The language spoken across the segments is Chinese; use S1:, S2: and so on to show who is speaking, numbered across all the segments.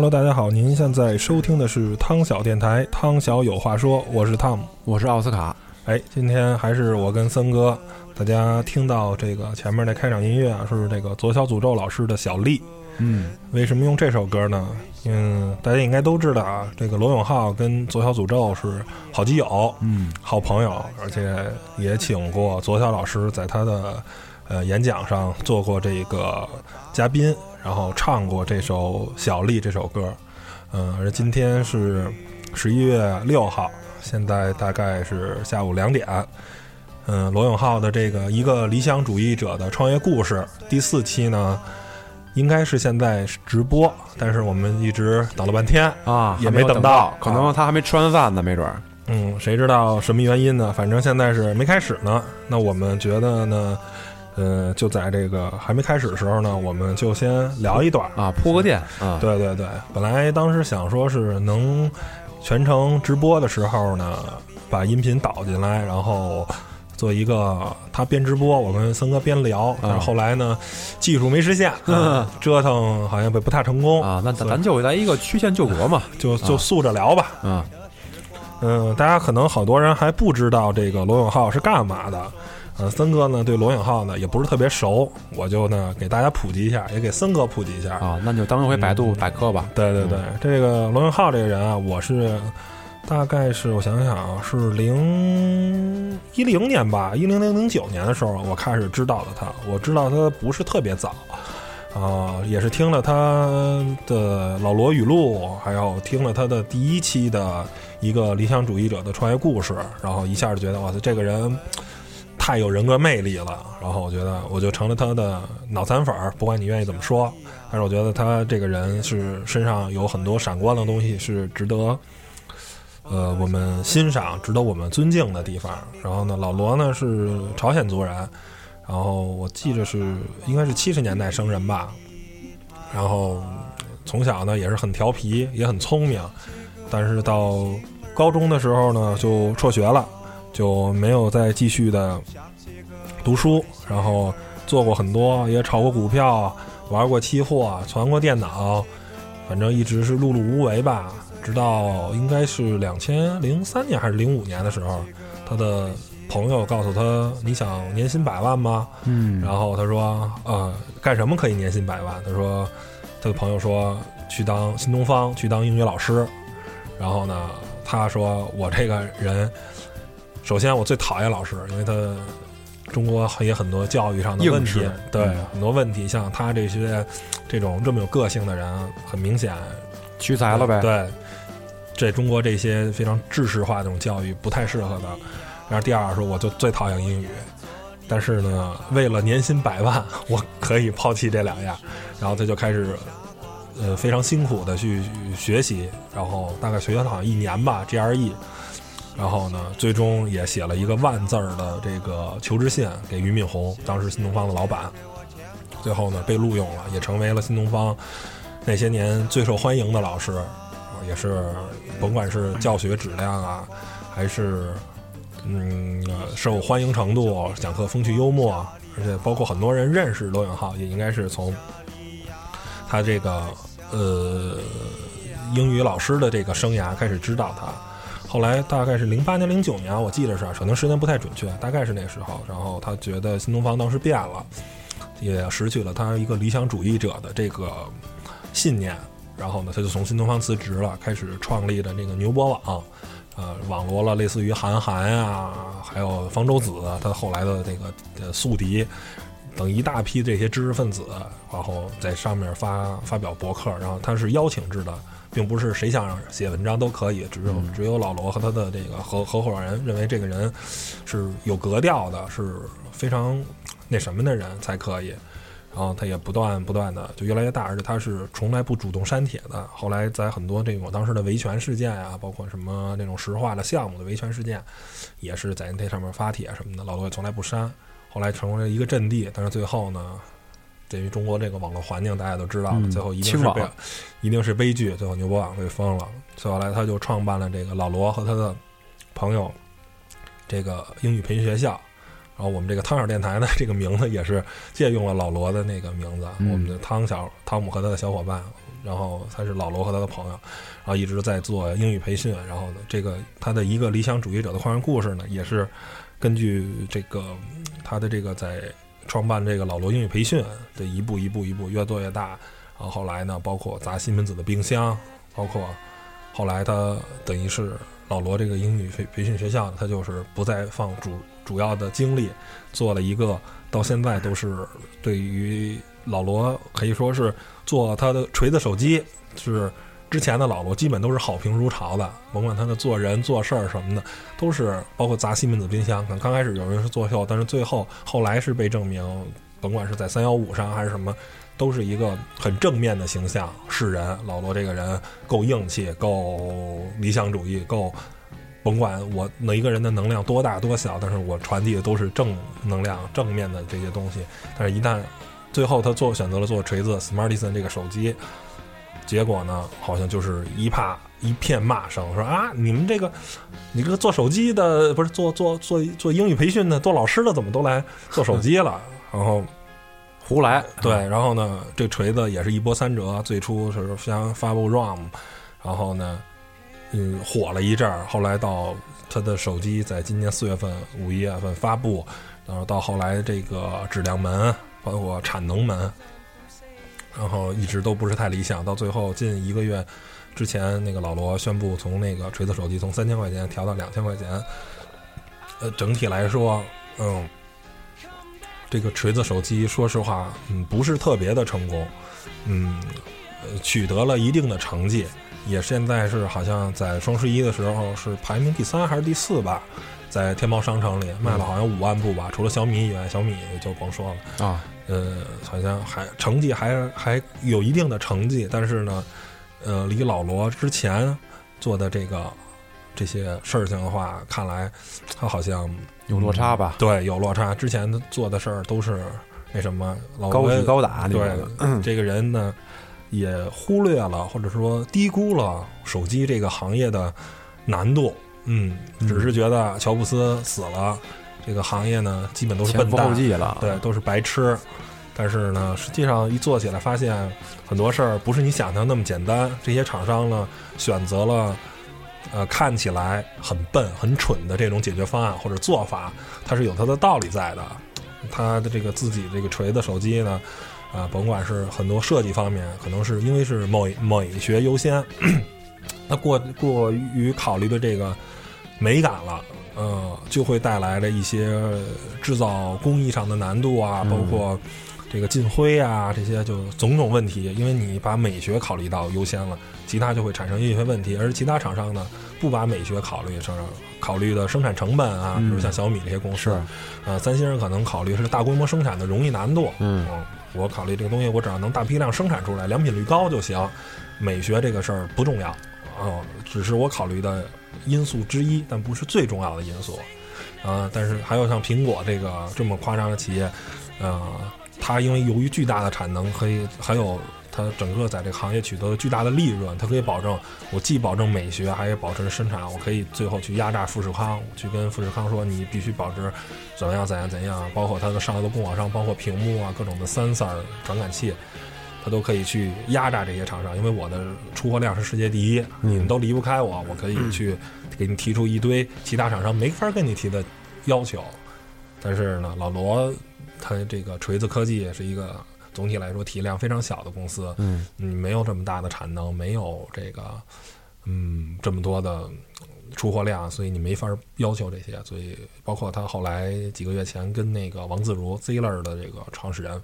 S1: Hello，大家好，您现在收听的是汤小电台，汤小有话说，我是汤姆。
S2: 我是奥斯卡，
S1: 哎，今天还是我跟森哥，大家听到这个前面的开场音乐啊，是这个左小诅咒老师的小丽。
S2: 嗯，
S1: 为什么用这首歌呢？嗯，大家应该都知道啊，这个罗永浩跟左小诅咒是好基友，
S2: 嗯，
S1: 好朋友，而且也请过左小老师在他的呃演讲上做过这个嘉宾，然后唱过这首《小丽》这首歌。嗯，而今天是十一月六号，现在大概是下午两点。嗯，罗永浩的这个一个理想主义者的创业故事第四期呢，应该是现在直播，但是我们一直等了半天，
S2: 啊，
S1: 也
S2: 没等
S1: 到
S2: 可能他还没吃完饭呢，没准儿。
S1: 嗯，谁知道什么原因呢？反正现在是没开始呢。那我们觉得呢，呃，就在这个还没开始的时候呢，我们就先聊一段。
S2: 啊，铺个垫啊，
S1: 对对对，本来当时想说是能全程直播的时候呢，把音频导进来，然后做一个他边直播，我跟森哥边聊。但是后来呢，技术没实现，啊折腾好像不不太成功
S2: 啊，那咱就来一个曲线救国嘛，
S1: 就就速着聊吧。
S2: 啊，
S1: 嗯，大家可能好多人还不知道这个罗永浩是干嘛的。呃，森哥呢对罗永浩呢也不是特别熟，我就呢给大家普及一下，也给森哥普及一下。
S2: 啊，那就当一回百度百科吧。
S1: 对对对，这个罗永浩这个人啊，我是大概是我想想啊，是零一零年吧，一零零零九年的时候，我开始知道的他。我知道他不是特别早，啊、也是听了他的老罗语录，还有听了他的第一期的一个理想主义者的创业故事，然后一下就觉得哇塞，这个人。太有人格魅力了，然后我觉得我就成了他的脑残粉儿，不管你愿意怎么说，但是我觉得他这个人是身上有很多闪光的东西，是值得，呃，我们欣赏、值得我们尊敬的地方。然后呢，老罗呢是朝鲜族人，然后我记着是应该是七十年代生人吧，然后从小呢也是很调皮，也很聪明，但是到高中的时候呢就辍学了。就没有再继续的读书，然后做过很多，也炒过股票，玩过期货，传过电脑，反正一直是碌碌无为吧。直到应该是两千零三年还是零五年的时候，他的朋友告诉他：“你想年薪百万吗？”
S2: 嗯，
S1: 然后他说：“呃，干什么可以年薪百万？”他说：“他的朋友说去当新东方，去当英语老师。”然后呢，他说：“我这个人。”首先，我最讨厌老师，因为他中国也很多教育上的问题，对、
S2: 嗯
S1: 很多问题，像他这些这种这么有个性的人，很明显
S2: 屈才了呗。
S1: 对，这中国这些非常知识化的这种教育不太适合他。然后第二说，我就最讨厌英语，但是呢，为了年薪百万，我可以抛弃这两样。然后他就开始。呃，非常辛苦的去学习，然后大概学了好像一年吧，GRE，然后呢，最终也写了一个万字儿的这个求职信给俞敏洪，当时新东方的老板。最后呢，被录用了，也成为了新东方那些年最受欢迎的老师，也是甭管是教学质量啊，还是嗯受欢迎程度，讲课风趣幽默，而且包括很多人认识罗永浩，也应该是从他这个呃英语老师的这个生涯开始知道他。后来大概是零八年、零九年，我记得是，可能时间不太准确，大概是那时候。然后他觉得新东方当时变了，也失去了他一个理想主义者的这个信念。然后呢，他就从新东方辞职了，开始创立的那个牛博网，呃，网罗了类似于韩寒啊，还有方舟子，他后来的这个呃宿敌等一大批这些知识分子，然后在上面发发表博客，然后他是邀请制的。并不是谁想写文章都可以，只有只有老罗和他的这个合合伙人认为这个人是有格调的，是非常那什么的人才可以。然后他也不断不断的就越来越大，而且他是从来不主动删帖的。后来在很多这种当时的维权事件啊，包括什么那种石化的项目的维权事件，也是在那上面发帖什么的，老罗也从来不删。后来成为了一个阵地，但是最后呢，对于中国这个网络环境大家都知道了，最后一定是被一定是悲剧，最后牛博网被封了。后来他就创办了这个老罗和他的朋友这个英语培训学校。然后我们这个汤小电台呢，这个名字也是借用了老罗的那个名字，我们的汤小汤姆和他的小伙伴，然后他是老罗和他的朋友，然后一直在做英语培训。然后呢，这个他的一个理想主义者的创业故事呢，也是根据这个他的这个在创办这个老罗英语培训这一步一步一步越做越大。然后后来呢，包括砸西门子的冰箱，包括后来他等于是老罗这个英语培培训学校，他就是不再放主。主要的精力做了一个，到现在都是对于老罗可以说是做他的锤子手机，是之前的老罗基本都是好评如潮的，甭管他的做人做事儿什么的，都是包括砸西门子冰箱。可能刚开始有人是作秀，但是最后后来是被证明，甭管是在三幺五上还是什么，都是一个很正面的形象。是人，老罗这个人够硬气，够理想主义，够。甭管我哪一个人的能量多大多小，但是我传递的都是正能量、正面的这些东西。但是，一旦最后他做选择了做锤子 Smartisan 这个手机，结果呢，好像就是一怕一片骂声，说啊，你们这个，你这个做手机的不是做做做做英语培训的、做老师的，怎么都来做手机了？然后
S2: 胡来
S1: 对，然后呢，这锤子也是一波三折，最初是先发布 ROM，然后呢。嗯，火了一阵儿，后来到他的手机在今年四月份、五一月份发布，然后到后来这个质量门，包括产能门，然后一直都不是太理想。到最后近一个月之前，那个老罗宣布从那个锤子手机从三千块钱调到两千块钱。呃，整体来说，嗯，这个锤子手机说实话，嗯，不是特别的成功，嗯，取得了一定的成绩。也现在是好像在双十一的时候是排名第三还是第四吧，在天猫商城里卖了好像五万部吧，除了小米以外，小米就甭说了啊。呃，好像还成绩还还有一定的成绩，但是呢，呃，离老罗之前做的这个这些事情的话，看来他好像
S2: 有落差吧？
S1: 对，有落差。之前做的事儿都是那什么，
S2: 高举高打。
S1: 对，这个人呢。也忽略了或者说低估了手机这个行业的难度，嗯，只是觉得乔布斯死了，这个行业呢基本都是笨蛋
S2: 了，
S1: 对，都是白痴。但是呢，实际上一做起来，发现很多事儿不是你想象那么简单。这些厂商呢选择了呃看起来很笨很蠢的这种解决方案或者做法，它是有它的道理在的。它的这个自己这个锤子手机呢。啊，甭管是很多设计方面，可能是因为是美美学优先，那过过于考虑的这个美感了，呃，就会带来了一些制造工艺上的难度啊，包括这个进灰啊这些就种种问题。因为你把美学考虑到优先了，其他就会产生一些问题。而其他厂商呢，不把美学考虑，上考虑的生产成本啊，比如像小米这些公司，呃，三星人可能考虑是大规模生产的容易难度，嗯。我考虑这个东西，我只要能大批量生产出来，良品率高就行。美学这个事儿不重要，哦，只是我考虑的因素之一，但不是最重要的因素。啊，但是还有像苹果这个这么夸张的企业，呃，它因为由于巨大的产能，可以还有。它整个在这个行业取得了巨大的利润，它可以保证我既保证美学，还保证生产。我可以最后去压榨富士康，去跟富士康说你必须保持怎么样怎样怎样，包括它的上游的供货商，包括屏幕啊各种的 sensor 传感器，它都可以去压榨这些厂商。因为我的出货量是世界第一，你们都离不开我，我可以去给你提出一堆其他厂商没法跟你提的要求。但是呢，老罗他这个锤子科技也是一个。总体来说，体量非常小的公司，嗯，你没有这么大的产能，没有这个，嗯，这么多的出货量，所以你没法要求这些。所以，包括他后来几个月前跟那个王自如 Ziller 的这个创始人，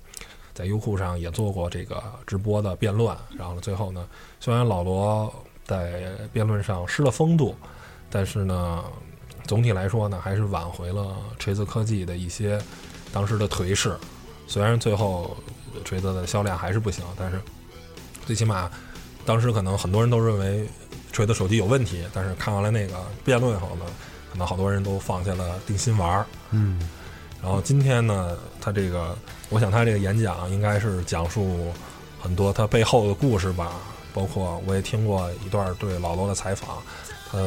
S1: 在优酷上也做过这个直播的辩论。然后最后呢，虽然老罗在辩论上失了风度，但是呢，总体来说呢，还是挽回了锤子科技的一些当时的颓势。虽然最后锤子的销量还是不行，但是最起码当时可能很多人都认为锤子手机有问题，但是看完了那个辩论后呢，可能好多人都放下了定心丸儿。
S2: 嗯，
S1: 然后今天呢，他这个，我想他这个演讲应该是讲述很多他背后的故事吧，包括我也听过一段对老罗的采访，他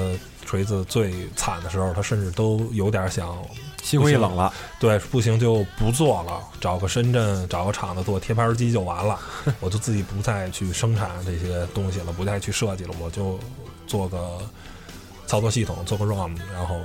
S1: 锤子最惨的时候，他甚至都有点想，
S2: 心灰意冷了。
S1: 对，不行就不做了，找个深圳找个厂子做贴牌机就完了，我就自己不再去生产这些东西了，不再去设计了，我就做个操作系统，做个 ROM，然后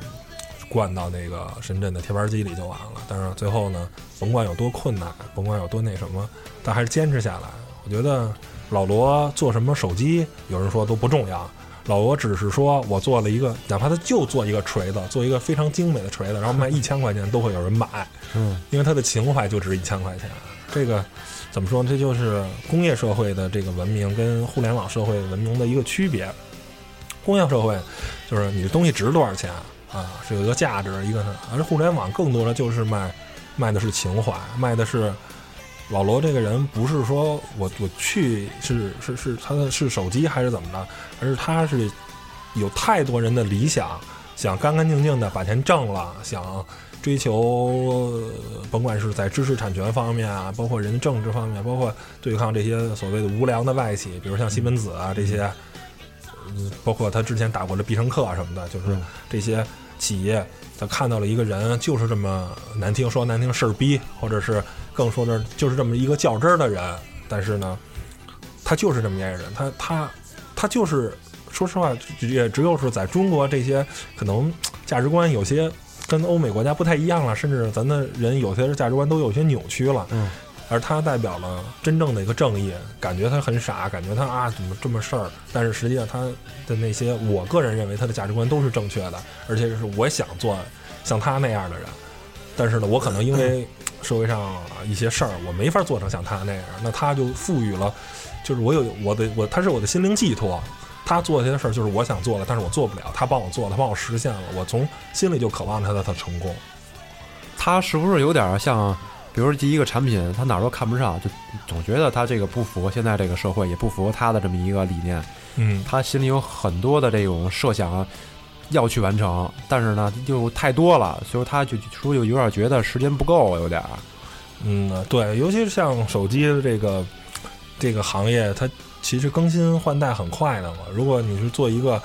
S1: 灌到那个深圳的贴牌机里就完了。但是最后呢，甭管有多困难，甭管有多那什么，但还是坚持下来。我觉得老罗做什么手机，有人说都不重要。老罗只是说我做了一个，哪怕他就做一个锤子，做一个非常精美的锤子，然后卖 一千块钱都会有人买，
S2: 嗯，
S1: 因为他的情怀就值一千块钱。这个怎么说呢？这就是工业社会的这个文明跟互联网社会文明的一个区别。工业社会就是你的东西值多少钱啊，是有一个价值一个呢，而互联网更多的就是卖卖的是情怀，卖的是老罗这个人不是说我我去是是是他的是手机还是怎么着，而是他是有太多人的理想，想干干净净的把钱挣了，想追求呃甭管是在知识产权方面啊，包括人政治方面，包括对抗这些所谓的无良的外企，比如像西门子啊这些，嗯，包括他之前打过的必胜客啊什么的，就是
S2: 嗯。
S1: 这些企业，他看到了一个人就是这么难听说难听事儿逼，或者是更说的就是这么一个较真儿的人，但是呢，他就是这么一个人，他他他就是说实话，也只有是在中国这些可能价值观有些跟欧美国家不太一样了，甚至咱的人有些价值观都有些扭曲了。
S2: 嗯，
S1: 而他代表了真正的一个正义，感觉他很傻，感觉他啊怎么这么事儿，但是实际上他的那些，我个人认为他的价值观都是正确的，而且是我想做像他那样的人，但是呢，我可能因为社会上一些事儿，我没法做成像他那样，那他就赋予了，就是我有我的我，他是我的心灵寄托。他做这些事儿就是我想做的，但是我做不了。他帮我做了，他帮我实现了，我从心里就渴望他的他成功。
S2: 他是不是有点像，比如说第一个产品，他哪儿都看不上，就总觉得他这个不符合现在这个社会，也不符合他的这么一个理念。
S1: 嗯，
S2: 他心里有很多的这种设想要去完成，但是呢又太多了，所以他就说有有点觉得时间不够，有点儿。
S1: 嗯，对，尤其是像手机的这个这个行业，它其实更新换代很快的嘛。如果你是做一个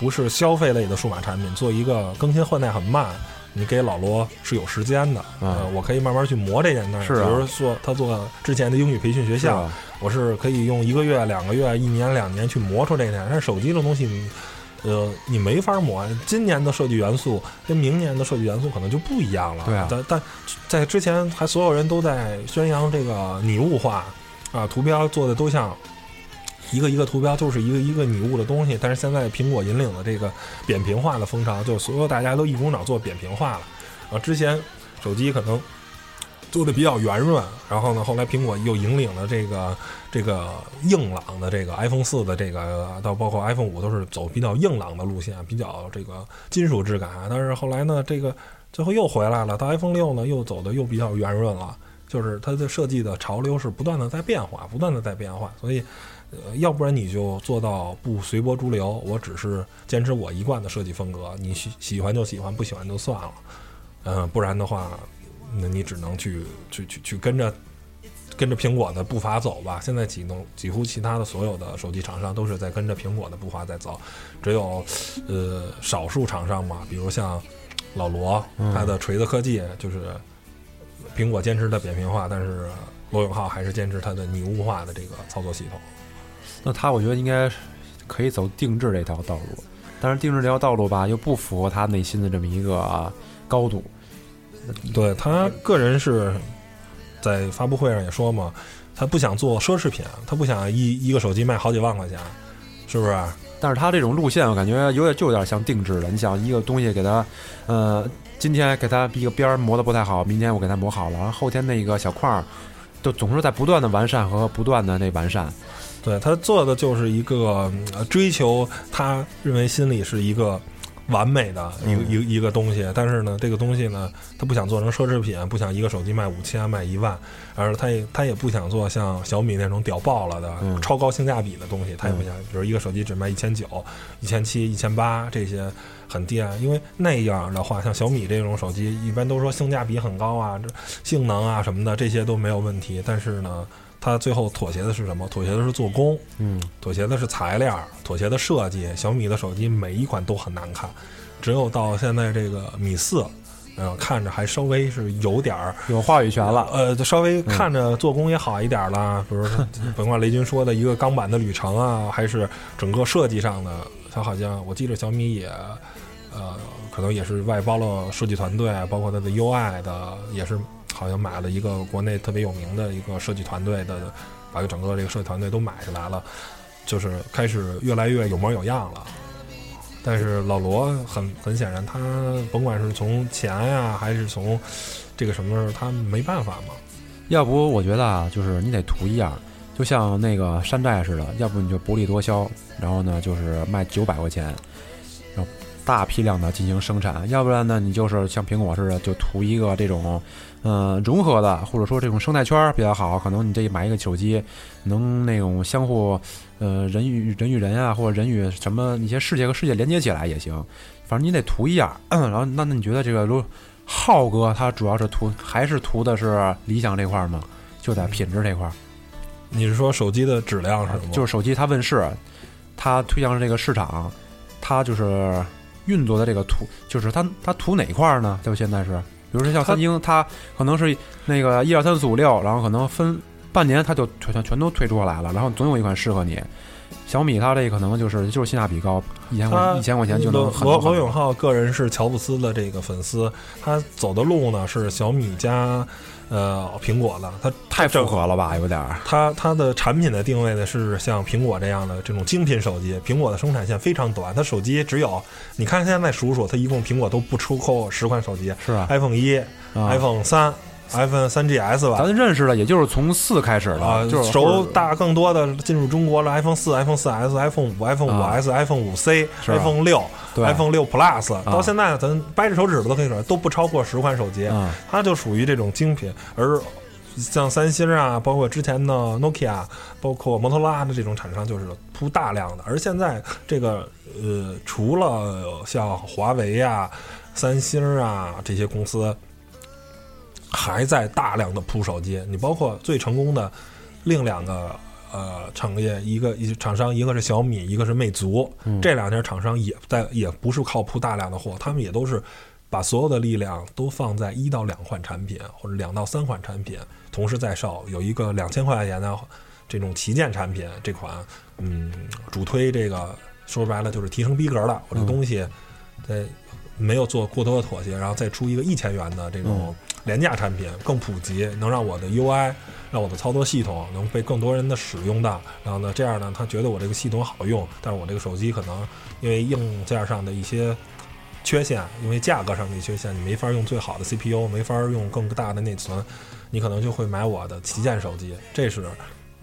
S1: 不是消费类的数码产品，做一个更新换代很慢，你给老罗是有时间的。
S2: 嗯
S1: 呃，我可以慢慢去磨这件事儿。
S2: 是啊
S1: 比如说他做之前的英语培训学校，
S2: 吧？
S1: 我是可以用一个月、两个月、一年、两年去磨出这件。但是手机这东西你，呃，你没法磨。今年的设计元素跟明年的设计元素可能就不一样了。
S2: 对啊
S1: 但但在之前还所有人都在宣扬这个拟物化啊，图标做的都像一个一个图标就是一个一个拟物的东西。但是现在苹果引领的这个扁平化的风潮，就所有大家都一股脑做扁平化了。啊，之前手机可能做的比较圆润，然后呢，后来苹果又引领了这个这个硬朗的这个 iPhone 四的这个，到包括 iPhone 五都是走比较硬朗的路线，比较这个金属质感。但是后来呢，这个最后又回来了，到 iPhone 六呢又走的又比较圆润了，就是它的设计的潮流是不断的在变化，不断的在变化，所以。呃，要不然你就做到不随波逐流，我只是坚持我一贯的设计风格，你喜喜欢就喜欢，不喜欢就算了。嗯、不然的话，那你只能去去去去跟着跟着苹果的步伐走吧。现在几能几乎其他的所有的手机厂商都是在跟着苹果的步伐在走，只有呃少数厂商嘛，比如像老罗，他的锤子科技就是苹果坚持的扁平化，但是罗永浩还是坚持他的拟物化的这个操作系统。
S2: 那他我觉得应该可以走定制这条道路，但是定制这条道路吧，又不符合他内心的这么一个啊高度。
S1: 对他个人是在发布会上也说嘛，他不想做奢侈品，他不想一一个手机卖好几万块钱，是不是？
S2: 但是他这种路线，我感觉有点就有点像定制的。你想一个东西给他，呃，今天给他一个边儿磨的不太好，明天我给他磨好了，然后后天那个小块儿，就总是在不断的完善和不断的那完善。
S1: 对他做的就是一个呃追求他认为心里是一个完美的一个、一个一个东西，但是呢，这个东西呢，他不想做成奢侈品，不想一个手机卖五千卖一万，而他也他也不想做像小米那种屌爆了的、
S2: 嗯
S1: 超高性价比的东西，他也不想，比如一个手机只卖一千九、一千七、一千八这些很低啊，因为那样的话，像小米这种手机，一般都说性价比很高啊，这性能啊什么的这些都没有问题，但是呢。它最后妥协的是什么？妥协的是做工，
S2: 嗯，
S1: 妥协的是材料，妥协的设计。小米的手机每一款都很难看，只有到现在这个米四，嗯、看着还稍微是有点儿，
S2: 有话语权了。
S1: 呃，稍微看着做工也好一点了。比如说，甭管雷军说的一个钢板的旅程啊，还是整个设计上的，它好像我记得小米也，呃，可能也是外包了设计团队，包括它的 UI 的，也是好像买了一个国内特别有名的一个设计团队的，把整个这个设计团队都买下来了，就是开始越来越有模有样了。但是老罗很很显然，他甭管是从钱呀、还是从这个什么，他没办法嘛。
S2: 要不我觉得啊，就是你得图一样，就像那个山寨似的，要不你就薄利多销，然后呢就是卖九百块钱，然后大批量的进行生产，要不然呢你就是像苹果似的，就图一个这种，呃融合的，或者说这种生态圈儿比较好，可能你这买一个手机，能那种相互，呃人与人与人啊，或者人与什么一些世界和世界连接起来也行，反正你得图一样，然后那那你觉得这个如浩哥他主要是图还是图的是理想这块儿吗？就在品质这块儿，
S1: 你是说手机的质量是吗？
S2: 就是手机它问世，它推向这个市场，它就是运作的这个图，就是它它图哪块儿呢？就现在是，比如说像三星，它可能是那个一二三四五六，然后可能分半年它就全全全都推出来了，然后总有一款适合你。小米它这可能就是就是性价比高，一千块
S1: 他
S2: 一千块钱就能很
S1: 罗罗
S2: 多很多
S1: 罗永浩个人是乔布斯的这个粉丝，他走的路呢是小米加呃苹果的，它
S2: 太复合了吧，有点儿。
S1: 它它的产品的定位呢是像苹果这样的这种精品手机，苹果的生产线非常短，它手机只有你看现在数数，它一共苹果都不出口十款手机。
S2: 是啊
S1: ，iPhone 一、
S2: 啊。
S1: iPhone 三、iPhone 三 GS 吧，
S2: 咱认识的也就是从四开始的，
S1: 啊，
S2: 就是
S1: 熟大更多的进入中国了，iPhone 四、iPhone 四 S、iPhone 五、iPhone 五
S2: 啊。
S1: S、iPhone 五 C、iPhone 六、iPhone 六 Plus，到现在咱掰着手指头都可以说都不超过十款手机，
S2: 啊。
S1: 它就属于这种精品，而。像三星啊，包括之前的 Nokia，包括摩托罗拉的这种厂商，就是铺大量的。而现在这个呃，除了像华为啊、三星啊这些公司，还在大量的铺手机。你包括最成功的另两个呃产业，一个一厂商，一个是小米，一个是魅族。这两家厂商也在，也不是靠铺大量的货，他们也都是把所有的力量都放在一到两款产品或者两到三款产品同时在售。有一个两千块钱的这种旗舰产品，这款嗯主推这个说白了就是提升逼格的，我这东西在没有做过多的妥协，然后再出一个一千元的这种廉价产品，更普及，能让我的 UI。让我的操作系统能被更多人的使用到，然后呢，这样呢，他觉得我这个系统好用，但是我这个手机可能因为硬件上的一些缺陷，因为价格上的缺陷，你没法用最好的 CPU，没法用更大的内存，你可能就会买我的旗舰手机。这是，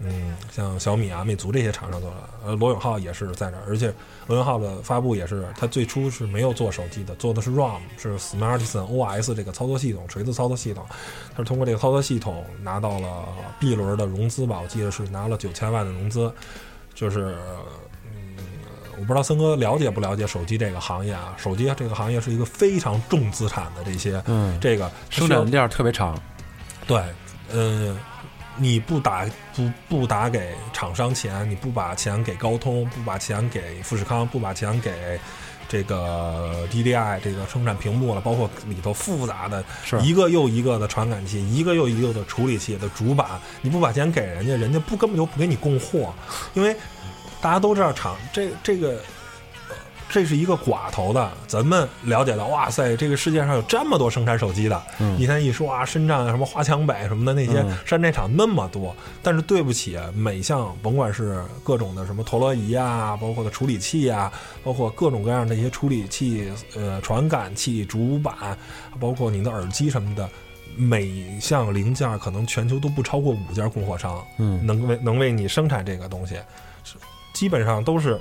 S1: 嗯，像小米啊、魅族这些厂商做的。呃，罗永浩也是在这儿，而且罗永浩的发布也是，他最初是没有做手机的，做的是 ROM，是 Smartisan OS 这个操作系统，锤子操作系统。他是通过这个操作系统拿到了 B 轮的融资吧，我记得是拿了九千万的融资，就是。嗯我不知道森哥了解不了解手机这个行业啊？手机这个行业是一个非常重资产的这些，
S2: 嗯，
S1: 这个
S2: 生产链儿特别长，
S1: 对，呃，你不打不不打给厂商钱，你不把钱给高通，不把钱给富士康，不把钱给这个 DDI 这个生产屏幕了，包括里头复杂的一个又一个的传感器，一个又一个的处理器的主板，你不把钱给人家，人家不根本就不给你供货，因为大家都知道厂这这个。呃这是一个寡头的，咱们了解到，哇塞，这个世界上有这么多生产手机的。
S2: 嗯。
S1: 一天一说啊，深圳啊什么华强北什么的那些
S2: 嗯。
S1: 山寨厂那么多，但是对不起，每项甭管是各种的什么陀螺仪啊，包括的处理器啊，包括各种各样的一些处理器、呃传感器、主板，包括你的耳机什么的，每项零件可能全球都不超过五家供货商，
S2: 嗯。
S1: 能为能为你生产这个东西，基本上都是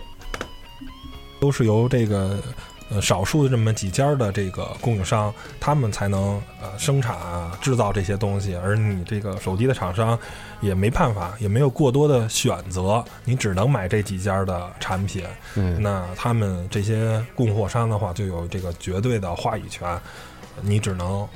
S1: 都是由这个呃少数的这么几家的这个供应商，他们才能呃生产啊制造这些东西，而你这个手机的厂商也没办法，也没有过多的选择，你只能买这几家的产品。
S2: 嗯，
S1: 那他们这些供货商的话，就有这个绝对的话语权，你只能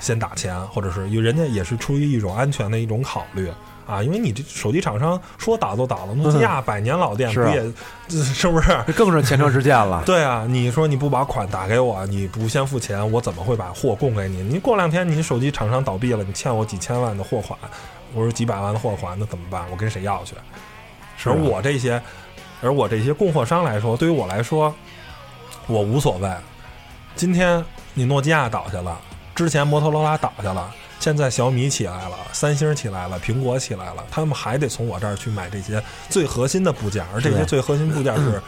S1: 先打钱，或者是因为人家也是出于一种安全的一种考虑。啊，因为你这手机厂商说倒就倒了，诺基亚百年老店不也是不是？
S2: 这更是前车之鉴了。
S1: 对啊，你说你不把款打给我，你不先付钱，我怎么会把货供给你？你过两天你手机厂商倒闭了，你欠我几千万的货款，我说几百万的货款，那怎么办？我跟谁要去？而我这些，而我这些供货商来说，对于我来说，我无所谓。今天你诺基亚倒下了，之前摩托罗拉倒下了，现在小米起来了，三星起来了，苹果起来了，他们还得从我这儿去买这些最核心的部件，而这些最核心部件是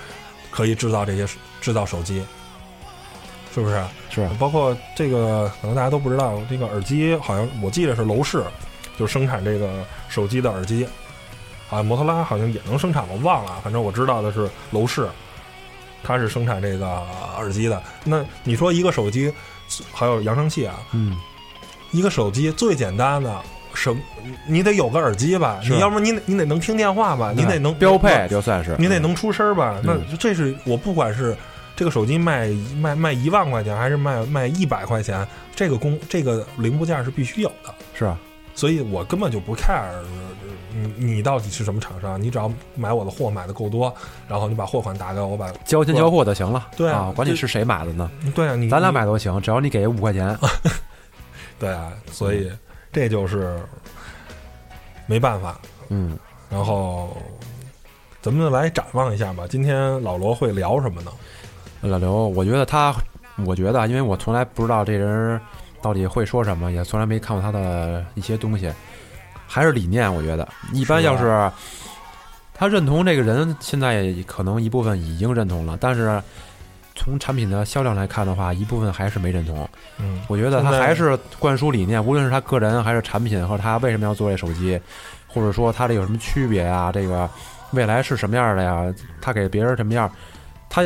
S1: 可以制造这些制造手机，是不是？
S2: 是
S1: 包括这个，可能大家都不知道，这个耳机好像我记得是楼市，就生产这个手机的耳机。好像摩托拉好像也能生产，我忘了，反正我知道的是楼市，它是生产这个耳机的。那你说一个手机还有扬声器啊，
S2: 嗯，
S1: 一个手机最简单的什，你得有个耳机吧？你要不然你得你得能听电话吧？你得能
S2: 标配，就算是
S1: 你得能出声吧？那
S2: 嗯
S1: 这是我不管是这个手机卖卖卖一万块钱，还是卖卖一百块钱，这个工这个零部件是必须有的。
S2: 是啊，
S1: 所以我根本就不 care 你你到底是什么厂商，你只要买我的货买的够多，然后你把货款打给我，我把
S2: 交钱交货就行了。
S1: 对啊
S2: 啊，管你
S1: 是
S2: 谁买的呢，
S1: 对啊，你
S2: 咱俩买都行，只要你给五块钱。
S1: 对啊，所以这就是没办法。
S2: 嗯，
S1: 然后咱们来展望一下吧，今天老罗会聊什么呢？
S2: 老刘，我觉得他，我觉得啊，因为我从来不知道这人到底会说什么，也从来没看过他的一些东西，还是理念。我觉得一般要是他认同这个人，现在也可能一部分已经认同了，但是从产品的销量来看的话，一部分还是没认同。
S1: 嗯，
S2: 我觉得他还是灌输理念，无论是他个人还是产品，和他为什么要做这手机，或者说他这有什么区别啊？这个未来是什么样的呀？他给别人什么样？他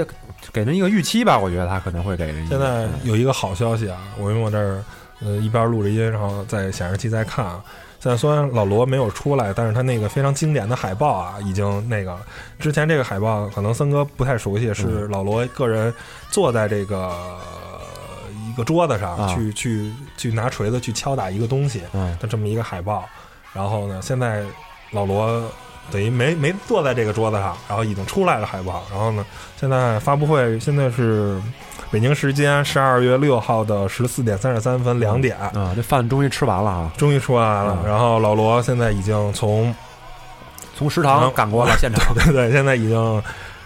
S2: 给人一个预期吧，我觉得他可能会给人。
S1: 现在
S2: 嗯
S1: 有一个好消息啊，我因为我这儿呃一边录着音，然后在显示器在看啊。现在虽然老罗没有出来，但是他那个非常经典的海报啊，已经那个了之前这个海报可能森哥不太熟悉，是老罗个人坐在这个呃一个桌子上、
S2: 啊
S1: 去去去拿锤子去敲打一个东西
S2: 嗯
S1: 的这么一个海报。然后呢，现在老罗等于没没坐在这个桌子上，然后已经出来了海报。然后呢，现在发布会现在是北京时间十二月六号的十四点三十三分两点，
S2: 啊，这饭终于吃完了啊，
S1: 终于出来了。
S2: 嗯
S1: 然后老罗现在已经从
S2: 从食堂赶过了现场。
S1: 对对，现在已经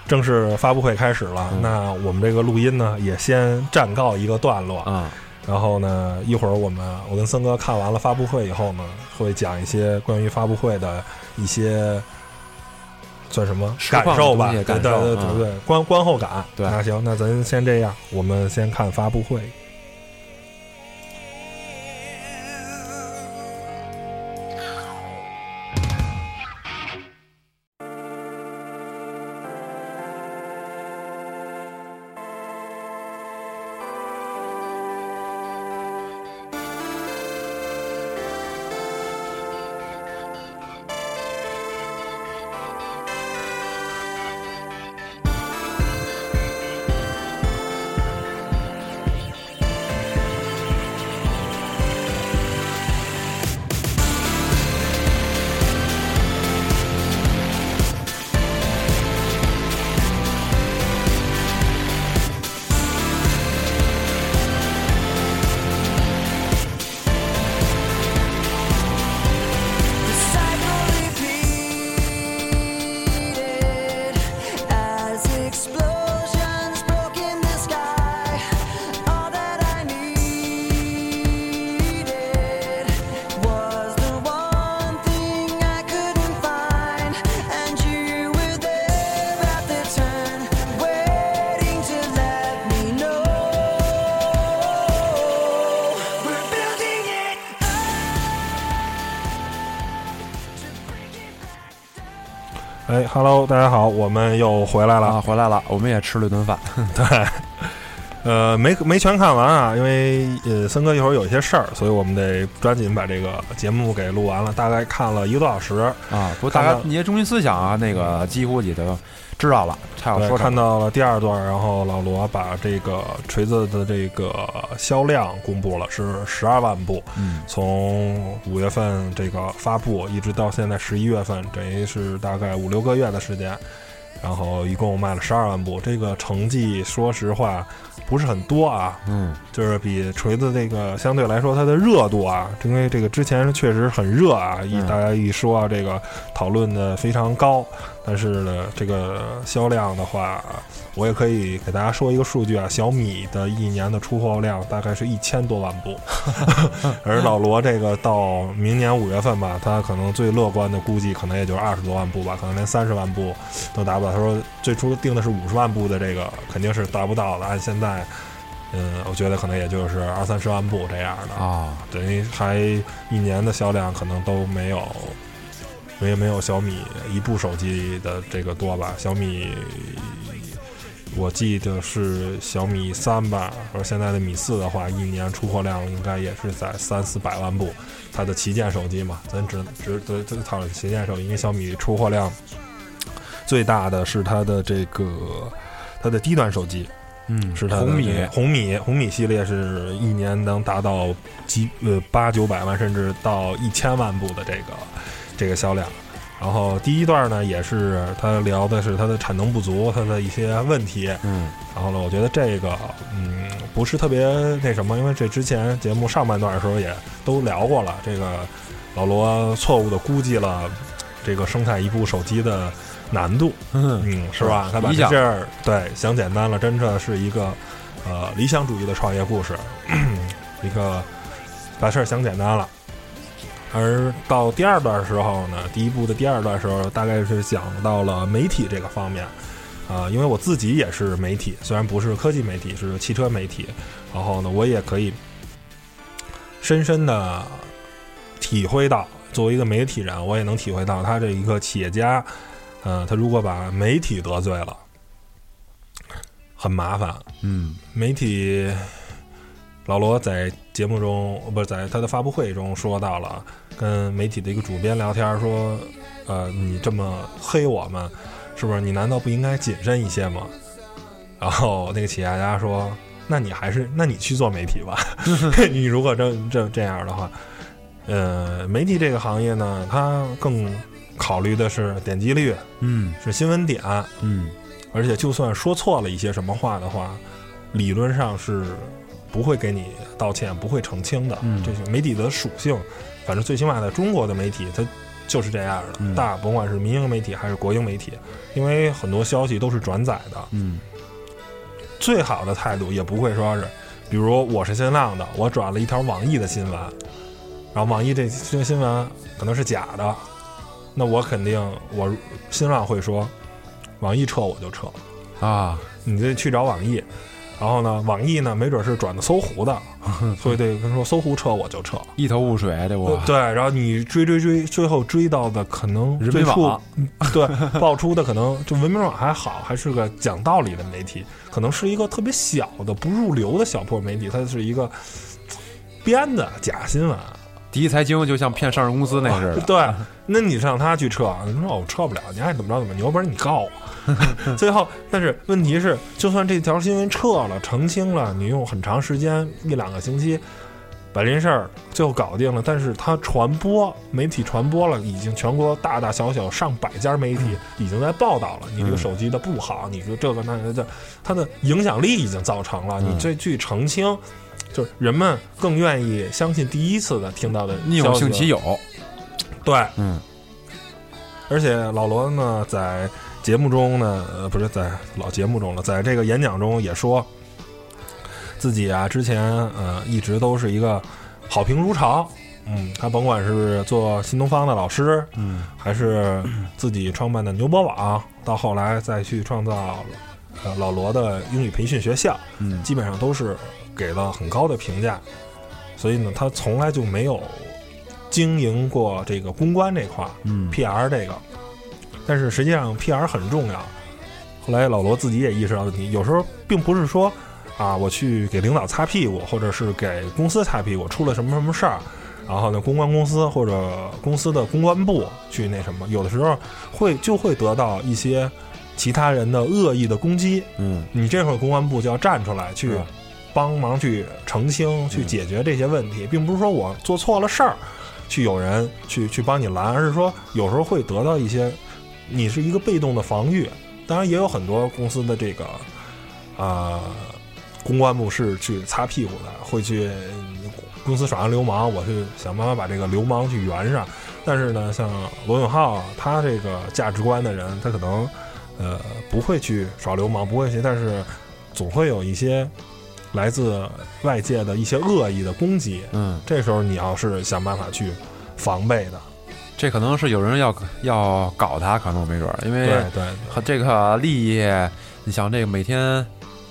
S1: 正式发布会开始了。
S2: 嗯
S1: 那我们这个录音呢，也先暂告一个段落。
S2: 啊，
S1: 然后呢，一会儿我们我跟森哥看完了发布会以后呢，会讲一些关于发布会的一些算什么感受吧？对对对对对，观观后感。
S2: 对
S1: 那行，那咱先这样，我们先看发布会。哎，Hello，大家好，我们又回来了。
S2: 啊，回来了，我们也吃了一顿饭。
S1: 对，呃，没没全看完啊，因为呃，森哥一会儿有一些事儿，所以我们得抓紧把这个节目给录完了。大概看了一个多小时，
S2: 啊，不过大
S1: 看到
S2: 家你些中心思想啊，那个几乎也都知道了？
S1: 看到了第二段，然后老罗把这个锤子的这个销量公布了，是十二万部，
S2: 嗯
S1: 从五月份这个发布一直到现在十一月份，等于是大概五六个月的时间，然后一共卖了十二万部，这个成绩说实话不是很多啊，
S2: 嗯
S1: 就是比锤子这个相对来说它的热度啊，因为这个之前确实很热啊，一
S2: 嗯
S1: 大家一说啊，这个讨论的非常高，但是呢，这个销量的话，我也可以给大家说一个数据啊，小米的一年的出货量大概是一千多万部，而老罗这个到明年五月份吧，他可能最乐观的估计可能也就是二十多万部吧，可能连三十万部都达不到。他说最初定的是五十万部的这个肯定是达不到的，按现在。嗯，我觉得可能也就是二三十万部这样的，
S2: 啊，
S1: 等于还一年的销量可能都没有，没没有小米一部手机的这个多吧？小米，我记得是小米三吧，而现在的米四的话，一年出货量应该也是在三四百万部。它的旗舰手机嘛，咱只只只只讨论旗舰手机，因为小米出货量最大的是它的这个它的低端手机，
S2: 嗯，
S1: 是它的
S2: 红米
S1: 红米红米系列是一年能达到几呃八九百万，甚至到一千万部的这个这个销量。然后第一段呢，也是他聊的是它的产能不足，它的一些问题。
S2: 嗯
S1: 然后呢，我觉得这个嗯不是特别那什么，因为这之前节目上半段的时候也都聊过了，这个老罗错误的估计了这个生态一部手机的难度。
S2: 嗯
S1: 嗯，是吧？他把这事儿对想简单了，真的是一个呃理想主义的创业故事，一个把事儿想简单了。而到第二段时候呢，第一部的第二段时候，大概是讲到了媒体这个方面，啊、因为我自己也是媒体，虽然不是科技媒体，是汽车媒体，然后呢，我也可以深深的体会到，作为一个媒体人，我也能体会到他这一个企业家，呃，他如果把媒体得罪了，很麻烦。
S2: 嗯
S1: 媒体老罗在节目中，呃不是在他的发布会中说到了，跟媒体的一个主编聊天说，呃，你这么黑我们，是不是？你难道不应该谨慎一些吗？然后那个企业家说，那你还是，那你去做媒体吧。你如果这这这样的话，呃，媒体这个行业呢，它更考虑的是点击率，
S2: 嗯。
S1: 是新闻点，
S2: 嗯。
S1: 而且就算说错了一些什么话的话，理论上是不会给你道歉、不会澄清的。
S2: 嗯。
S1: 这些媒体的属性，反正最起码在中国的媒体，它就是这样的。
S2: 嗯。
S1: 大甭管是民营媒体还是国营媒体，因为很多消息都是转载的，
S2: 嗯。
S1: 最好的态度也不会说是，比如我是新浪的，我转了一条网易的新闻，然后网易这这新闻可能是假的，那我肯定我新浪会说，网易撤我就撤。
S2: 啊，
S1: 你得去找网易，然后呢，网易呢没准是转的搜狐的，所以得跟说搜狐撤我就撤。
S2: 一头雾水，这我
S1: 对，然后你追追追，最后追到的可能
S2: 人民网
S1: 对爆出的可能就文明网还好，还是个讲道理的媒体，可能是一个特别小的不入流的小破媒体，它是一个编的假新闻。
S2: 第一财经就像骗上市公司那似的，
S1: 对，那你让他去撤，你说我撤不了，你爱怎么着怎么着，你有本事你告我。最后，但是问题是，就算这条新闻撤了、澄清了，你用很长时间一两个星期把这事儿最后搞定了，但是它传播媒体传播了，已经全国大大小小上百家媒体已经在报道了，你这个手机的不好，你说这个那个这，它的影响力已经造成了，你
S2: 嗯
S1: 这去澄清。就是人们更愿意相信第一次的听到的
S2: 宁有
S1: 消息
S2: 信其有，
S1: 对，
S2: 嗯。
S1: 而且老罗呢，在节目中呢，呃，不是在老节目中了，在这个演讲中也说，自己啊之前呃一直都是一个好评如潮，嗯，他甭管是做新东方的老师，
S2: 嗯。
S1: 还是自己创办的牛博网，到后来再去创造呃老罗的英语培训学校，
S2: 嗯。
S1: 基本上都是给了很高的评价，所以呢，他从来就没有经营过这个公关这块儿。
S2: 嗯。
S1: PR 这个，但是实际上 PR 很重要。后来老罗自己也意识到问题，有时候并不是说啊，我去给领导擦屁股，或者是给公司擦屁股，出了什么什么事儿，然后呢，公关公司或者公司的公关部去那什么，有的时候会就会得到一些其他人的恶意的攻击，
S2: 嗯。
S1: 你这会儿公关部就要站出来去
S2: 是
S1: 帮忙去澄清、去解决这些问题，并不是说我做错了事儿，去有人去去帮你拦，而是说有时候会得到一些，你是一个被动的防御。当然，也有很多公司的这个啊、公关部是去擦屁股的，会去嗯公司耍上流氓，我去想办法把这个流氓去圆上。但是呢，像罗永浩他这个价值观的人，他可能呃不会去耍流氓，不会去，但是总会有一些来自外界的一些恶意的攻击。
S2: 嗯，
S1: 这时候你要是想办法去防备的，
S2: 这可能是有人要要搞他，可能没准儿，因为
S1: 对对
S2: 和这个利益，你想这个每天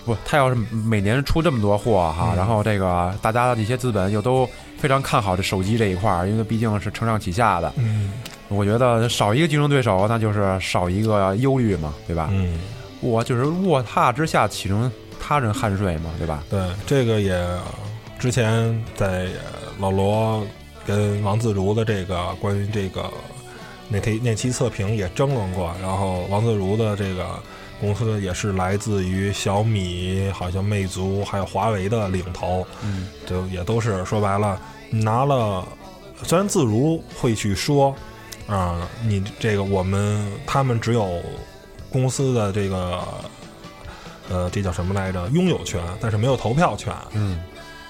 S2: 不，他要是每年出这么多货哈，
S1: 嗯。
S2: 然后这个大家的一些资本又都非常看好这手机这一块儿，因为毕竟是承上启下的，
S1: 嗯。
S2: 我觉得少一个竞争对手，那就是少一个忧虑嘛，对吧？
S1: 嗯，
S2: 我就是卧榻之下岂容他人酣睡嘛，对吧？
S1: 对，这个也之前在呃老罗跟王自如的这个关于这个那期那期测评也争论过，然后王自如的这个公司也是来自于小米、好像魅族还有华为的领头，
S2: 嗯
S1: 就也都是说白了拿了，虽然自如会去说啊、你这个我们他们只有公司的这个呃，这叫什么来着？拥有权，但是没有投票权。
S2: 嗯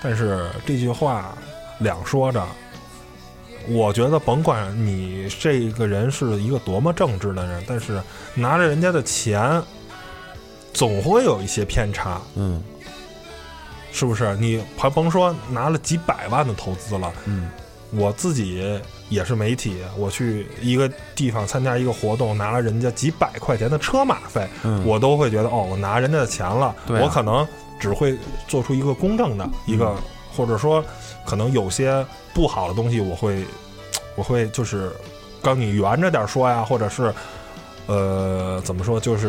S1: 但是这句话两说着，我觉得甭管你这个人是一个多么正直的人，但是拿着人家的钱，总会有一些偏差，
S2: 嗯
S1: 是不是？你还甭说拿了几百万的投资了，
S2: 嗯
S1: 我自己也是媒体，我去一个地方参加一个活动，拿了人家几百块钱的车马费，
S2: 嗯，
S1: 我都会觉得哦，我拿人家的钱了，我可能只会做出一个公正的一个，或者说可能有些不好的东西，我会 我会就是跟你圆着点说呀，或者是。呃，怎么说？就是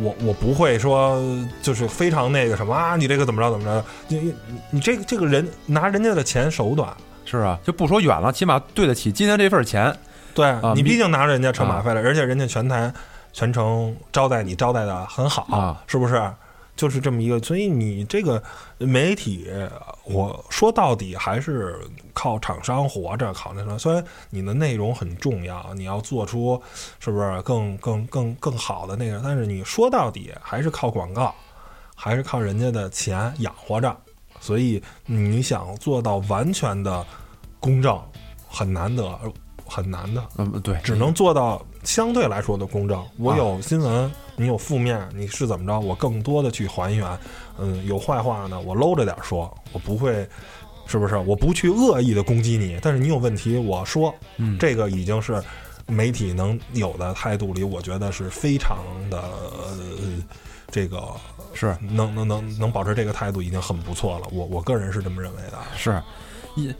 S1: 我，我不会说，就是非常那个什么啊，你这个怎么着怎么着？你你你这个这个人拿人家的钱手短，
S2: 是啊，就不说远了，起码对得起今天这份钱。
S1: 对、
S2: 啊你
S1: 你毕竟拿着人家车马费了，而且人家全台全程招待你招待的很好，
S2: 啊
S1: 是不是？就是这么一个，所以你这个媒体，我说到底还是靠厂商活着，靠那什么。虽然你的内容很重要，你要做出是不是更更更更好的那个，但是你说到底还是靠广告，还是靠人家的钱养活着。所以你想做到完全的公正，很难得，很难的。
S2: 嗯，对，
S1: 只能做到相对来说的公正。我
S2: 啊
S1: 有新闻，你有负面，你是怎么着？我更多的去还原。嗯，有坏话呢，我搂着点说，我不会，是不是？我不去恶意的攻击你，但是你有问题，我说，
S2: 嗯
S1: 这个已经是媒体能有的态度里，我觉得是非常的。呃这个
S2: 是
S1: 能能能能保持这个态度已经很不错了，我我个人是这么认为的。
S2: 是，一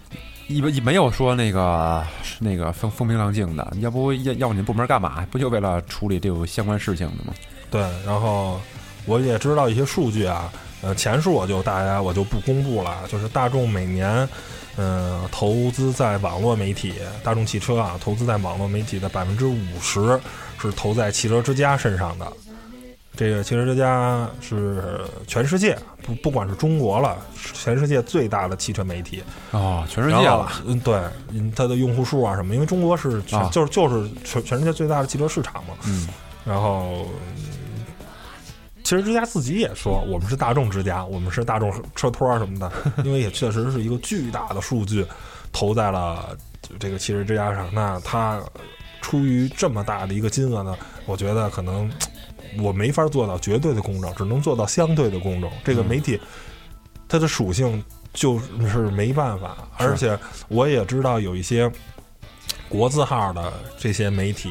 S2: 一没有说那个那个风风平浪静的，要不要要不你们部门干嘛？不就为了处理这种相关事情的吗？
S1: 对，然后我也知道一些数据啊，呃，钱数我就大家我就不公布了，就是大众每年，呃，投资在网络媒体，大众汽车啊，投资在网络媒体的百分之五十是投在汽车之家身上的。这个汽车之家是全世界不不管是中国了，全世界最大的汽车媒体。
S2: 哦，全世界了，
S1: 嗯，对，嗯，它的用户数啊什么，因为中国是全、
S2: 啊
S1: 就是就是全全世界最大的汽车市场嘛。
S2: 嗯
S1: 然后，嗯其实之家自己也说，我们是大众之家，我们是大众车托什么的，因为也确实是一个巨大的数据投在了这个汽车之家上。那它出于这么大的一个金额呢，我觉得可能我没法做到绝对的公正，只能做到相对的公正。这个
S2: 嗯
S1: 媒体它的属性就是没办法，而且我也知道有一些国字号的这些媒体，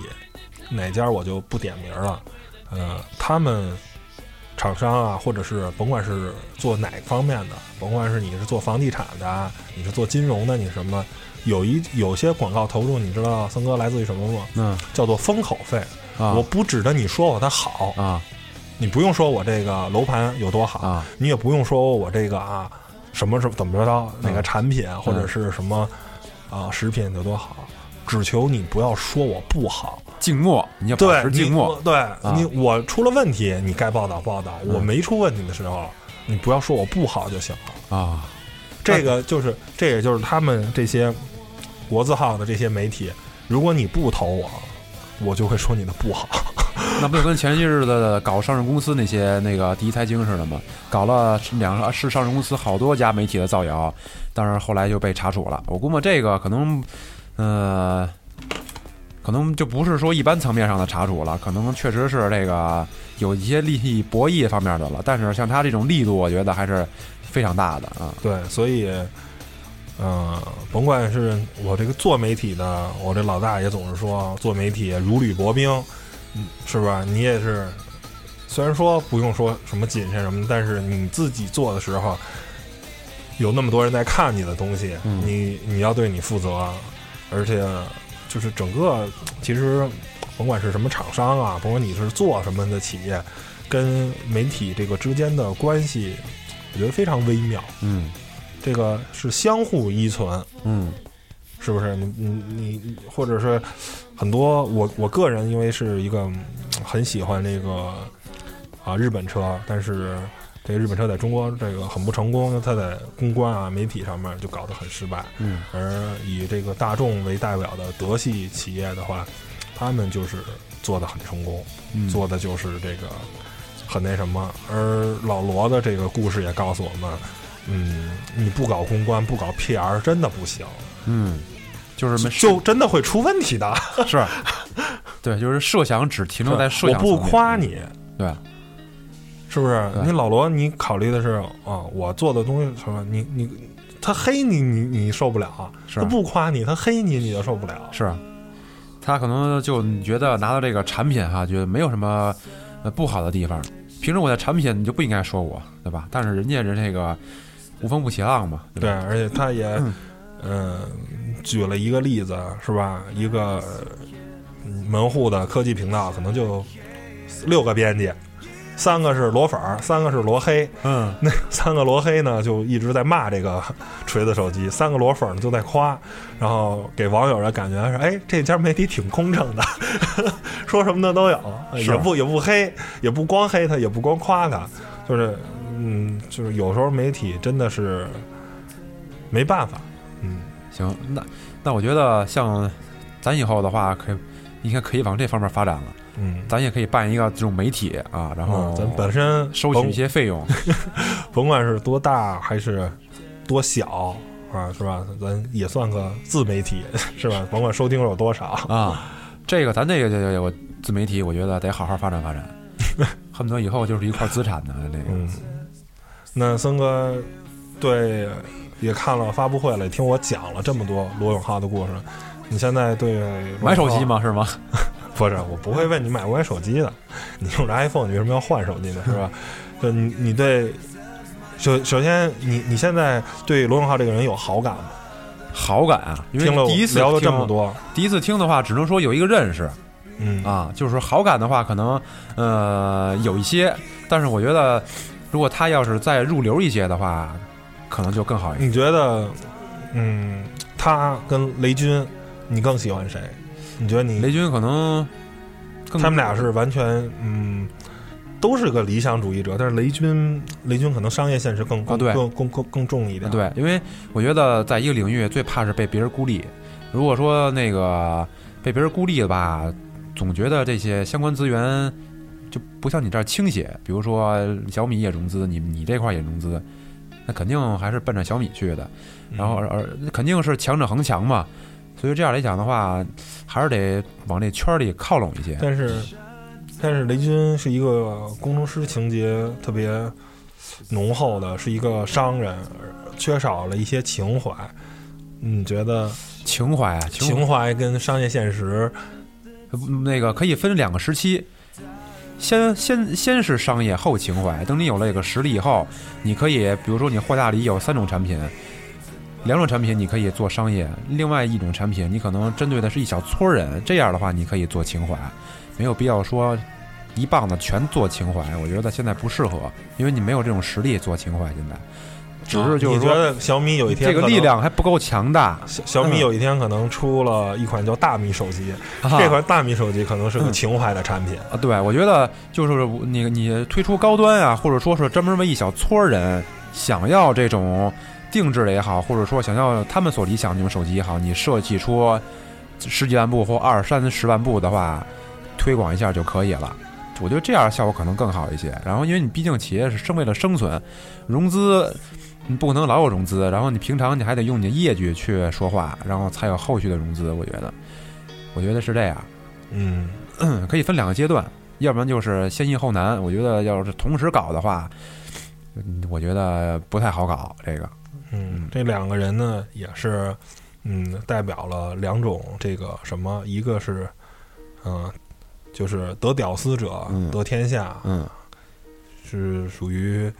S1: 哪家我就不点名了。呃，他们厂商啊，或者是甭管是做哪方面的，甭管是你是做房地产的啊，你是做金融的，你什么，有一有些广告投入，你知道森哥来自于什么吗？
S2: 嗯
S1: 叫做封口费。
S2: 啊，
S1: 我不指着你说我的好，
S2: 啊。
S1: 你不用说我这个楼盘有多好，
S2: 啊，
S1: 你也不用说我这个啊什么什么怎么着哪个产品、
S2: 嗯。
S1: 或者是什么啊食品有多好，只求你不要说我不好。
S2: 静默，你要保，持静默。
S1: 你，对、你我出了问题，你该报道报道；
S2: 嗯。
S1: 我没出问题的时候，你不要说我不好就行了。
S2: 啊，
S1: 这个就是，这也就是他们这些国字号的这些媒体，如果你不投我，我就会说你的不好。
S2: 那不就跟前些日子搞上市公司那些那个第一财经似的吗？搞了两个市上市公司好多家媒体的造谣，但是后来就被查处了。我估摸这个可能，呃，可能就不是说一般层面上的查处了，可能确实是这个有一些利益博弈方面的了。但是像他这种力度，我觉得还是非常大的啊。
S1: 对，所以，呃，甭管是我这个做媒体的，我这老大也总是说做媒体如履薄冰，嗯，是吧？你也是，虽然说不用说什么谨慎什么，但是你自己做的时候，有那么多人在看你的东西，
S2: 嗯
S1: 你你要对你负责，而且就是整个其实甭管是什么厂商啊，甭管你是做什么的企业，跟媒体这个之间的关系，我觉得非常微妙。
S2: 嗯
S1: 这个是相互依存，
S2: 嗯
S1: 是不是？你你你，或者是很多我我个人因为是一个嗯很喜欢这个啊日本车，但是这个日本车在中国这个很不成功，它在公关啊媒体上面就搞得很失败。
S2: 嗯
S1: 而以这个大众为代表的德系企业的话，他们就是做的很成功，
S2: 嗯，
S1: 做的就是这个很那什么。而老罗的这个故事也告诉我们，嗯，你不搞公关，不搞 PR，真的不行，
S2: 嗯，就是没
S1: 就真的会出问题的。
S2: 是，对，就是设想只停留在设想我不
S1: 夸你，
S2: 对，
S1: 是不是？你老罗，你考虑的是啊，我做的东西什么？你你他黑你，你你受不了；
S2: 是
S1: 他不夸你，他黑你，你就受不了。
S2: 是，他可能就你觉得拿到这个产品哈，觉得没有什么呃不好的地方。平时我的产品你就不应该说我，对吧？但是人家人这个无风不起浪嘛，对
S1: 对，而且他也
S2: 嗯
S1: 嗯、举了一个例子，是吧？一个嗯门户的科技频道，可能就六个编辑，三个是罗粉儿，三个是罗黑。
S2: 嗯，
S1: 那三个罗黑呢，就一直在骂这个锤子手机；三个罗粉呢，就在夸，然后给网友的感觉是：哎，这家媒体挺公正的，说什么的都有，也不也不黑，也不光黑他，也不光夸他，就是嗯，就是有时候媒体真的是没办法，嗯，
S2: 行，那那我觉得像咱以后的话，可以应该可以往这方面发展了。
S1: 嗯，
S2: 咱也可以办一个这种媒体啊，然后
S1: 嗯咱本身
S2: 收取一些费用。
S1: 甭管是多大还是多小啊，是吧？咱也算个自媒体，是吧？甭管收听数有多少，
S2: 啊，这个咱这个这个自媒体，我觉得得好好发展发展，恨不得以后就是一块资产呢。那个，
S1: 嗯，那森哥对也看了发布会了，也听我讲了这么多罗永浩的故事。你现在对
S2: 买手机
S1: 吗？
S2: 是吗？
S1: 不是，我不会问你买不买手机的。你用着 iPhone，你为什么要换手机呢？是吧？就你你对首首先你你现在对罗永浩这个人有好感吗？
S2: 好感啊，因为第一次
S1: 聊了这么，多，
S2: 第一次听的话，只能说有一个认识
S1: 嗯
S2: 啊，就是好感的话，可能呃有一些，但是我觉得如果他要是再入流一些的话，可能就更好一些。
S1: 你觉得，嗯，他跟雷军，你更喜欢谁？你觉得你
S2: 雷军可能更
S1: 他们俩是完全嗯，都是个理想主义者，但是雷军雷军可能商业现实更更、
S2: 啊对
S1: 更更更更重一点。
S2: 对，因为我觉得在一个领域最怕是被别人孤立。如果说那个被别人孤立了吧，总觉得这些相关资源就不像你这儿倾斜。比如说小米也融资，你你这块儿也融资，那肯定还是奔着小米去的。
S1: 嗯
S2: 然后而而肯定是强者恒强嘛。所以这样来讲的话，还是得往这圈儿里靠拢一些。
S1: 但是但是雷军是一个工程师情节特别浓厚的，是一个商人，缺少了一些情怀。你觉得
S2: 情怀啊，情怀
S1: 情怀跟商业现实，
S2: 那个可以分两个时期，先先先是商业后情怀。等你有了这个实力以后，你可以比如说你货架里有三种产品，两种产品你可以做商业，另外一种产品你可能针对的是一小撮人，这样的话你可以做情怀，没有必要说一棒子全做情怀，我觉得现在不适合，因为你没有这种实力做情怀，现在只是就是
S1: 你觉
S2: 说
S1: 得小米有一天
S2: 这个力量还不够强大。
S1: 小小米有一天可能出了一款叫大米手机，
S2: 啊
S1: 这款大米手机可能是个
S2: 嗯
S1: 情怀的产品。
S2: 啊，对，我觉得就是你你推出高端啊，或者说是专门为一小撮人想要这种定制的也好，或者说想要他们所理想的那种手机也好，你设计出十几万部或二三十万部的话，推广一下就可以了。我觉得这样效果可能更好一些。然后，因为你毕竟企业是生为了生存，融资你不可能老有融资，然后你平常你还得用你的业绩去说话，然后才有后续的融资。我觉得，我觉得是这样。
S1: 嗯，
S2: 嗯，可以分两个阶段，要不然就是先易后难。我觉得要是同时搞的话，嗯我觉得不太好搞。这个，
S1: 嗯，这两个人呢，也是，嗯，代表了两种这个什么，一个是，嗯、就是得屌丝者
S2: 嗯
S1: 得天下，
S2: 嗯
S1: 是属于，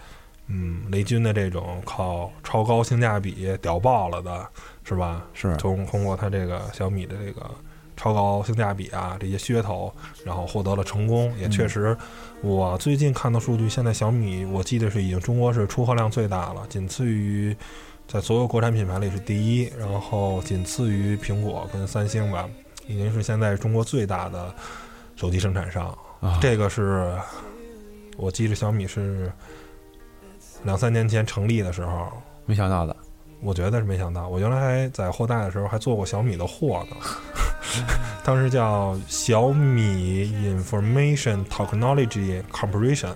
S1: 嗯，雷军的这种靠超高性价比屌爆了的，是吧？
S2: 是，
S1: 通通过他这个小米的这个超高性价比啊这些噱头，然后获得了成功。也确实，我最近看到数据，现在小米我记得是已经中国是出货量最大了，仅次于在所有国产品牌里是第一，然后仅次于苹果跟三星吧，已经是现在中国最大的手机生产商。
S2: 啊，
S1: 这个是我记得小米是两三年前成立的时候，
S2: 没想到的。
S1: 我觉得是没想到，我原来还在货代的时候还做过小米的货呢，当时叫小米 Information Technology Corporation，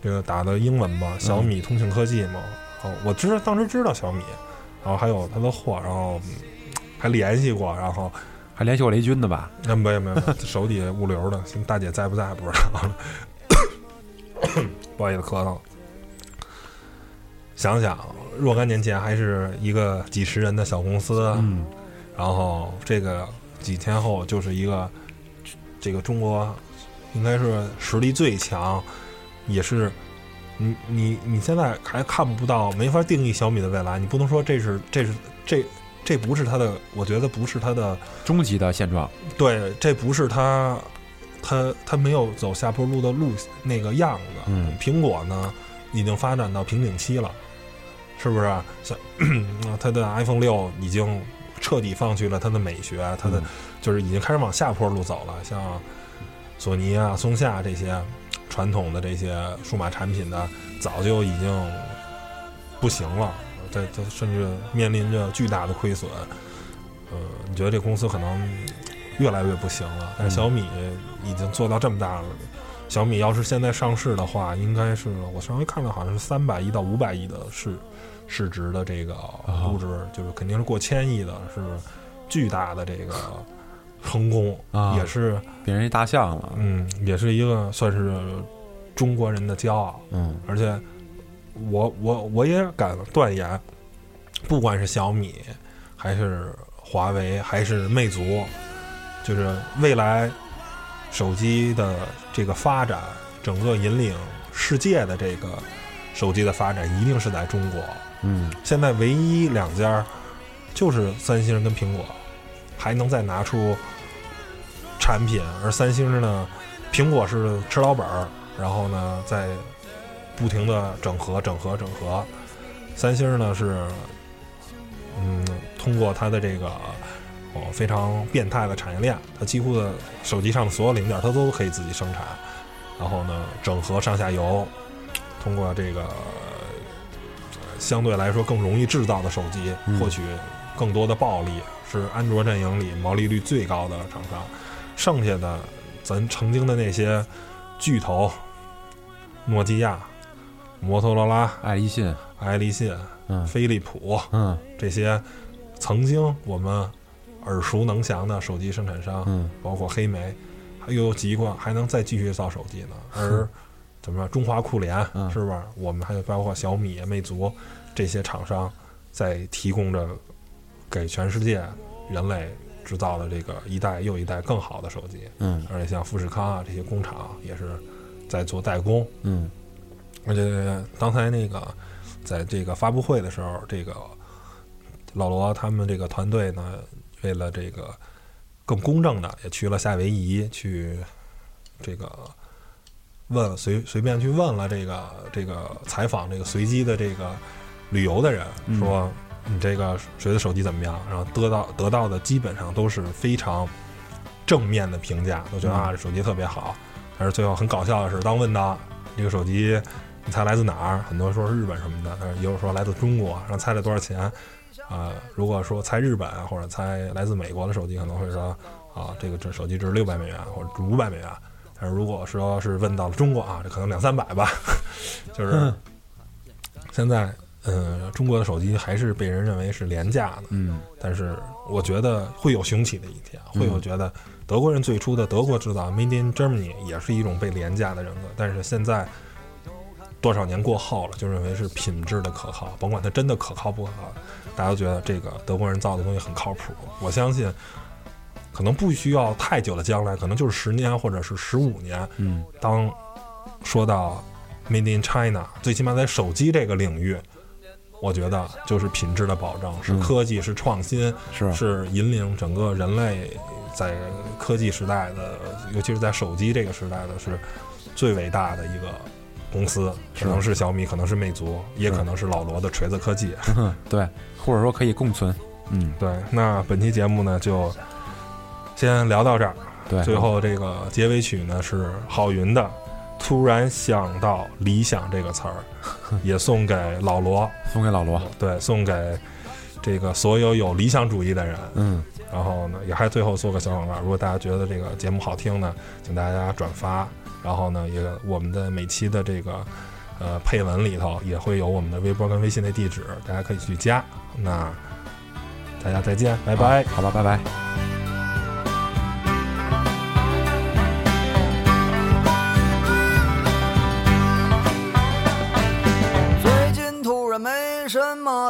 S1: 这个打的英文吧，小米通信科技嘛。哦，我知道当时知道小米，然后还有它的货，然后嗯还联系过，然后
S2: 还联系过雷军的吧？
S1: 那没有没有，没有 手底下物流的，大姐在不在不知道了，不好意思咳嗽。想想若干年前还是一个几十人的小公司，
S2: 嗯，
S1: 然后这个几天后就是一个这个中国应该是实力最强，也是你你你现在还看不到，没法定义小米的未来。你不能说这是这是这这不是它的，我觉得不是它的。
S2: 终极的现状。
S1: 对，这不是他，他他没有走下坡路的路那个样子。
S2: 嗯
S1: 苹果呢，已经发展到瓶颈期了，是不是？像 它的 iPhone 六已经彻底放弃了它的美学，它的、
S2: 嗯
S1: 就是已经开始往下坡路走了。像索尼啊、松下这些传统的这些数码产品的，早就已经不行了，在在甚至面临着巨大的亏损。呃，你觉得这公司可能越来越不行了？但小米已经做到这么大了。小米要是现在上市的话，应该是我上回看了，好像是三百亿到五百亿的市市值的这个估值，就是肯定是过千亿的，是巨大的这个成功，
S2: 啊
S1: 也是
S2: 变成一大象了。
S1: 嗯，也是一个算是中国人的骄傲。
S2: 嗯
S1: 而且我我我也敢断言，不管是小米，还是华为，还是魅族，就是未来手机的这个发展，整个引领世界的这个手机的发展，一定是在中国。
S2: 嗯
S1: 现在唯一两家就是三星跟苹果，还能再拿出产品，而三星呢，苹果是吃老本儿，然后呢在不停的整合、整合、整合。三星呢是，嗯，通过它的这个哦非常变态的产业链，它几乎的手机上的所有零件它都可以自己生产，然后呢整合上下游，通过这个相对来说更容易制造的手机，
S2: 嗯
S1: 获取更多的暴利，是安卓阵营里毛利率最高的厂商。剩下的咱曾经的那些巨头，诺基亚、摩托罗拉、
S2: 爱立信。
S1: 爱立信、
S2: 嗯
S1: 飞利浦
S2: 嗯
S1: 这些曾经我们耳熟能详的手机生产商，
S2: 嗯
S1: 包括黑莓，还有几款，还能再继续造手机呢。而 怎么说，中华酷联、
S2: 嗯
S1: 是不是？我们还有包括小米、魅族这些厂商，在提供着给全世界人类制造的这个一代又一代更好的手机。
S2: 嗯
S1: 而且像富士康啊这些工厂也是在做代工。
S2: 嗯
S1: 而且刚才那个在这个发布会的时候，这个老罗他们这个团队呢，为了这个更公正的，也去了夏威夷去这个问随随便去问了这个这个采访这个随机的这个旅游的人，
S2: 嗯
S1: 说你这个谁的手机怎么样？然后得到得到的基本上都是非常正面的评价，都觉得
S2: 嗯
S1: 啊这手机特别好。但是最后很搞笑的是，当问到这个手机你猜来自哪儿，很多说是日本什么的，但是也有说来自中国，然后猜了多少钱？啊、如果说猜日本或者猜来自美国的手机，可能会说啊，这个这手机值六百美元或者五百美元。但是如果说是问到了中国啊，这可能两三百吧，就是
S2: 嗯
S1: 现在，呃，中国的手机还是被人认为是廉价的，
S2: 嗯
S1: 但是我觉得会有雄起的一天，会有觉得德国人最初的德国制造 Made in Germany 也是一种被廉价的人格，但是现在多少年过后了，就认为是品质的可靠，甭管它真的可靠不可靠，大家都觉得这个德国人造的东西很靠谱。我相信，可能不需要太久的将来，可能就是十年或者是十五年，
S2: 嗯。
S1: 当说到 Made in China，最起码在手机这个领域，我觉得就是品质的保证，是
S2: 嗯
S1: 科技，是创新，
S2: 是。
S1: 是引领整个人类在科技时代的，尤其是在手机这个时代的，是最伟大的一个公司，可能是。小米，可能是魅族，也可能是老罗的锤子科技。
S2: 对，或者说可以共存。嗯，
S1: 对，那本期节目呢就先聊到这儿。
S2: 对，
S1: 最后这个结尾曲呢是郝云的《突然想到理想》这个词儿，也送给老罗，
S2: 送给老罗。
S1: 对，送给这个所有有理想主义的人。
S2: 嗯，
S1: 然后呢，也还最后做个小广告，如果大家觉得这个节目好听呢，请大家转发。然后呢，也我们的每期的这个呃配文里头也会有我们的微博跟微信的地址，大家可以去加。那大家再见，拜拜。
S2: 好吧，拜拜。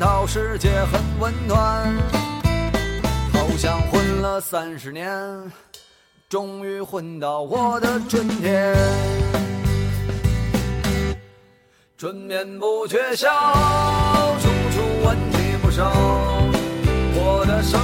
S3: 到世界很温暖，好像混了三十年，终于混到我的春天。春眠不觉晓，处处问题不少，我的生